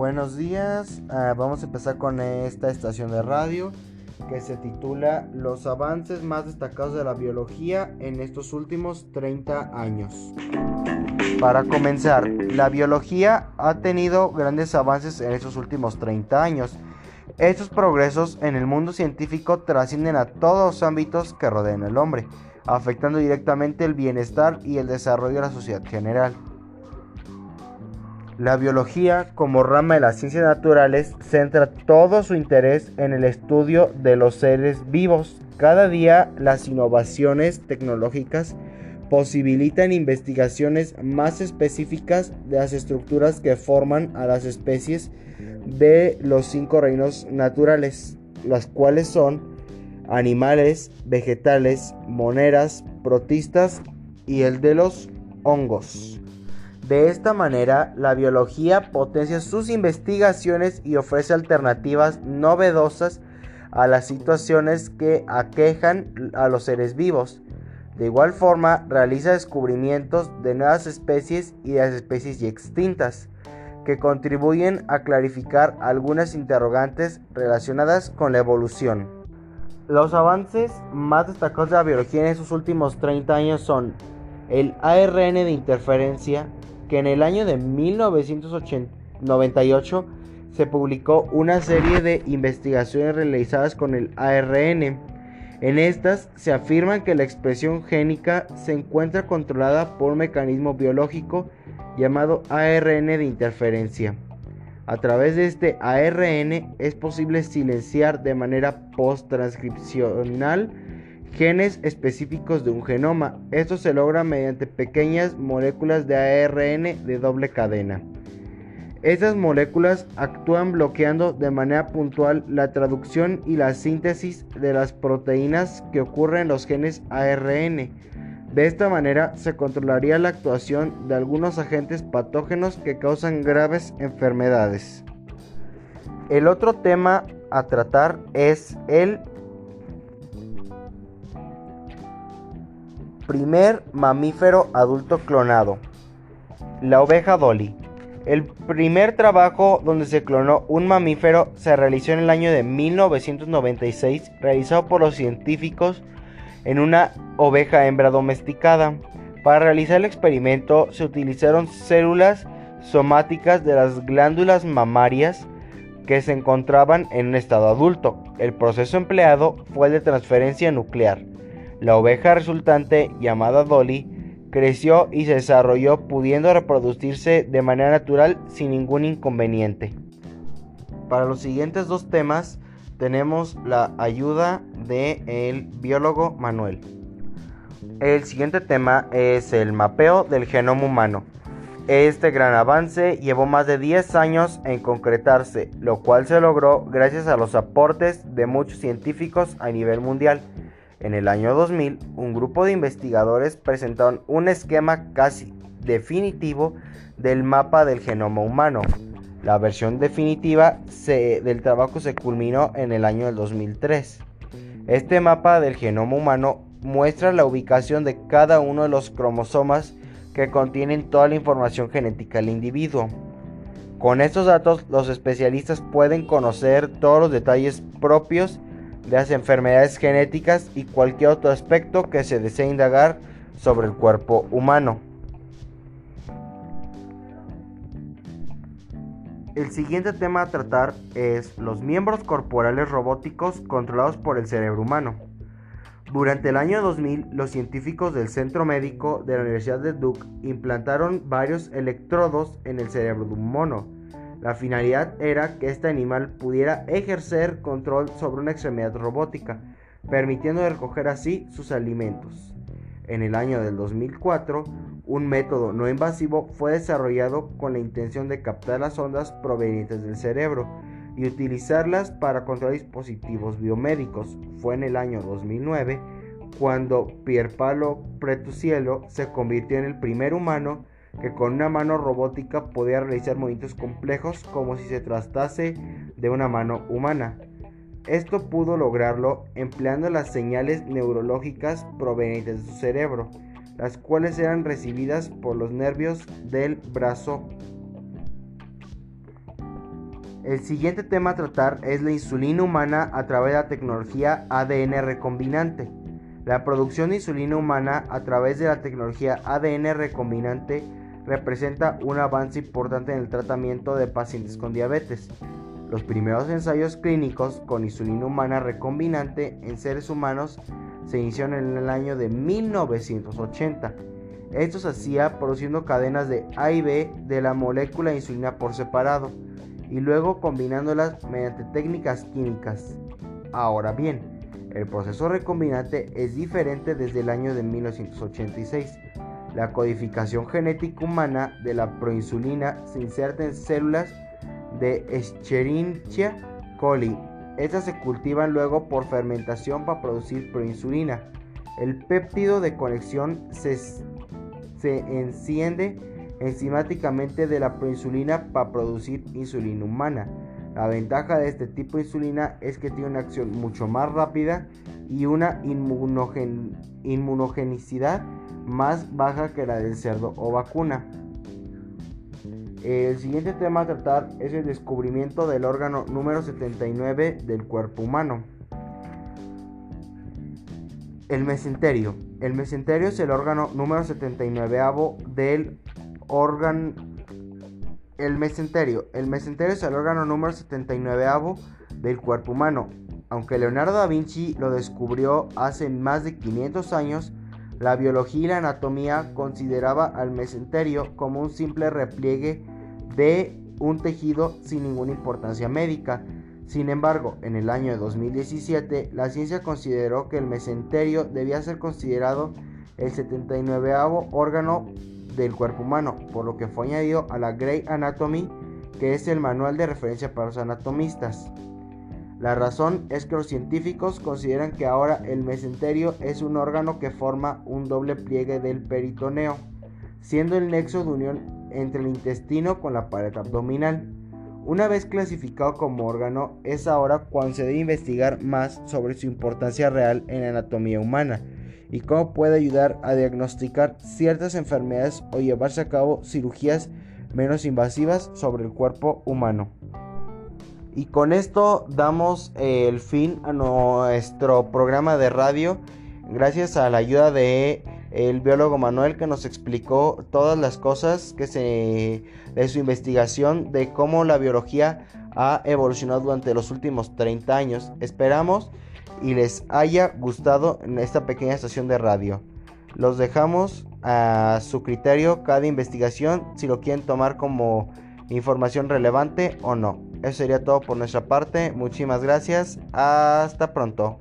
buenos días. Ah, vamos a empezar con esta estación de radio que se titula Los avances más destacados de la biología en estos últimos 30 años. Para comenzar, la biología ha tenido grandes avances en estos últimos 30 años. Estos progresos en el mundo científico trascienden a todos los ámbitos que rodean al hombre, afectando directamente el bienestar y el desarrollo de la sociedad general. La biología, como rama de las ciencias naturales, centra todo su interés en el estudio de los seres vivos. Cada día las innovaciones tecnológicas posibilitan investigaciones más específicas de las estructuras que forman a las especies de los cinco reinos naturales, las cuales son animales, vegetales, moneras, protistas y el de los hongos. De esta manera, la biología potencia sus investigaciones y ofrece alternativas novedosas a las situaciones que aquejan a los seres vivos. De igual forma, realiza descubrimientos de nuevas especies y de las especies ya extintas, que contribuyen a clarificar algunas interrogantes relacionadas con la evolución. Los avances más destacados de la biología en estos últimos 30 años son el ARN de interferencia, que en el año de 1998 se publicó una serie de investigaciones realizadas con el ARN. En estas se afirma que la expresión génica se encuentra controlada por un mecanismo biológico llamado ARN de interferencia. A través de este ARN es posible silenciar de manera post-transcripcional genes específicos de un genoma. Esto se logra mediante pequeñas moléculas de ARN de doble cadena. Estas moléculas actúan bloqueando de manera puntual la traducción y la síntesis de las proteínas que ocurren en los genes ARN. De esta manera se controlaría la actuación de algunos agentes patógenos que causan graves enfermedades. El otro tema a tratar es el Primer mamífero adulto clonado. La oveja Dolly. El primer trabajo donde se clonó un mamífero se realizó en el año de 1996, realizado por los científicos en una oveja hembra domesticada. Para realizar el experimento se utilizaron células somáticas de las glándulas mamarias que se encontraban en un estado adulto. El proceso empleado fue el de transferencia nuclear. La oveja resultante, llamada Dolly, creció y se desarrolló pudiendo reproducirse de manera natural sin ningún inconveniente. Para los siguientes dos temas tenemos la ayuda del el biólogo Manuel. El siguiente tema es el mapeo del genoma humano. Este gran avance llevó más de 10 años en concretarse, lo cual se logró gracias a los aportes de muchos científicos a nivel mundial. En el año 2000, un grupo de investigadores presentaron un esquema casi definitivo del mapa del genoma humano. La versión definitiva del trabajo se culminó en el año 2003. Este mapa del genoma humano muestra la ubicación de cada uno de los cromosomas que contienen toda la información genética del individuo. Con estos datos, los especialistas pueden conocer todos los detalles propios las enfermedades genéticas y cualquier otro aspecto que se desee indagar sobre el cuerpo humano. El siguiente tema a tratar es los miembros corporales robóticos controlados por el cerebro humano. Durante el año 2000, los científicos del Centro Médico de la Universidad de Duke implantaron varios electrodos en el cerebro de un mono la finalidad era que este animal pudiera ejercer control sobre una extremidad robótica, permitiendo recoger así sus alimentos. En el año del 2004, un método no invasivo fue desarrollado con la intención de captar las ondas provenientes del cerebro y utilizarlas para controlar dispositivos biomédicos. Fue en el año 2009 cuando Pierpaolo Pretucielo se convirtió en el primer humano que con una mano robótica podía realizar movimientos complejos como si se tratase de una mano humana. Esto pudo lograrlo empleando las señales neurológicas provenientes de su cerebro, las cuales eran recibidas por los nervios del brazo. El siguiente tema a tratar es la insulina humana a través de la tecnología ADN recombinante. La producción de insulina humana a través de la tecnología ADN recombinante representa un avance importante en el tratamiento de pacientes con diabetes. Los primeros ensayos clínicos con insulina humana recombinante en seres humanos se iniciaron en el año de 1980. Esto se hacía produciendo cadenas de A y B de la molécula de insulina por separado y luego combinándolas mediante técnicas químicas. Ahora bien, el proceso recombinante es diferente desde el año de 1986. La codificación genética humana de la proinsulina se inserta en células de Escherichia coli. Estas se cultivan luego por fermentación para producir proinsulina. El péptido de conexión se, se enciende enzimáticamente de la proinsulina para producir insulina humana. La ventaja de este tipo de insulina es que tiene una acción mucho más rápida y una inmunogenicidad más baja que la del cerdo o vacuna. El siguiente tema a tratar es el descubrimiento del órgano número 79 del cuerpo humano. El mesenterio. El mesenterio es el órgano número 79 del órgano el mesenterio. El mesenterio es el órgano número 79 del cuerpo humano. Aunque Leonardo da Vinci lo descubrió hace más de 500 años, la biología y la anatomía consideraba al mesenterio como un simple repliegue de un tejido sin ninguna importancia médica. Sin embargo, en el año 2017, la ciencia consideró que el mesenterio debía ser considerado el 79 órgano del cuerpo humano, por lo que fue añadido a la Grey Anatomy, que es el manual de referencia para los anatomistas. La razón es que los científicos consideran que ahora el mesenterio es un órgano que forma un doble pliegue del peritoneo, siendo el nexo de unión entre el intestino con la pared abdominal. Una vez clasificado como órgano, es ahora cuando se debe investigar más sobre su importancia real en la anatomía humana y cómo puede ayudar a diagnosticar ciertas enfermedades o llevarse a cabo cirugías menos invasivas sobre el cuerpo humano. Y con esto damos eh, el fin a nuestro programa de radio. Gracias a la ayuda de el biólogo Manuel que nos explicó todas las cosas que se de su investigación de cómo la biología ha evolucionado durante los últimos 30 años. Esperamos y les haya gustado en esta pequeña estación de radio. Los dejamos a su criterio cada investigación si lo quieren tomar como información relevante o no. Eso sería todo por nuestra parte. Muchísimas gracias. Hasta pronto.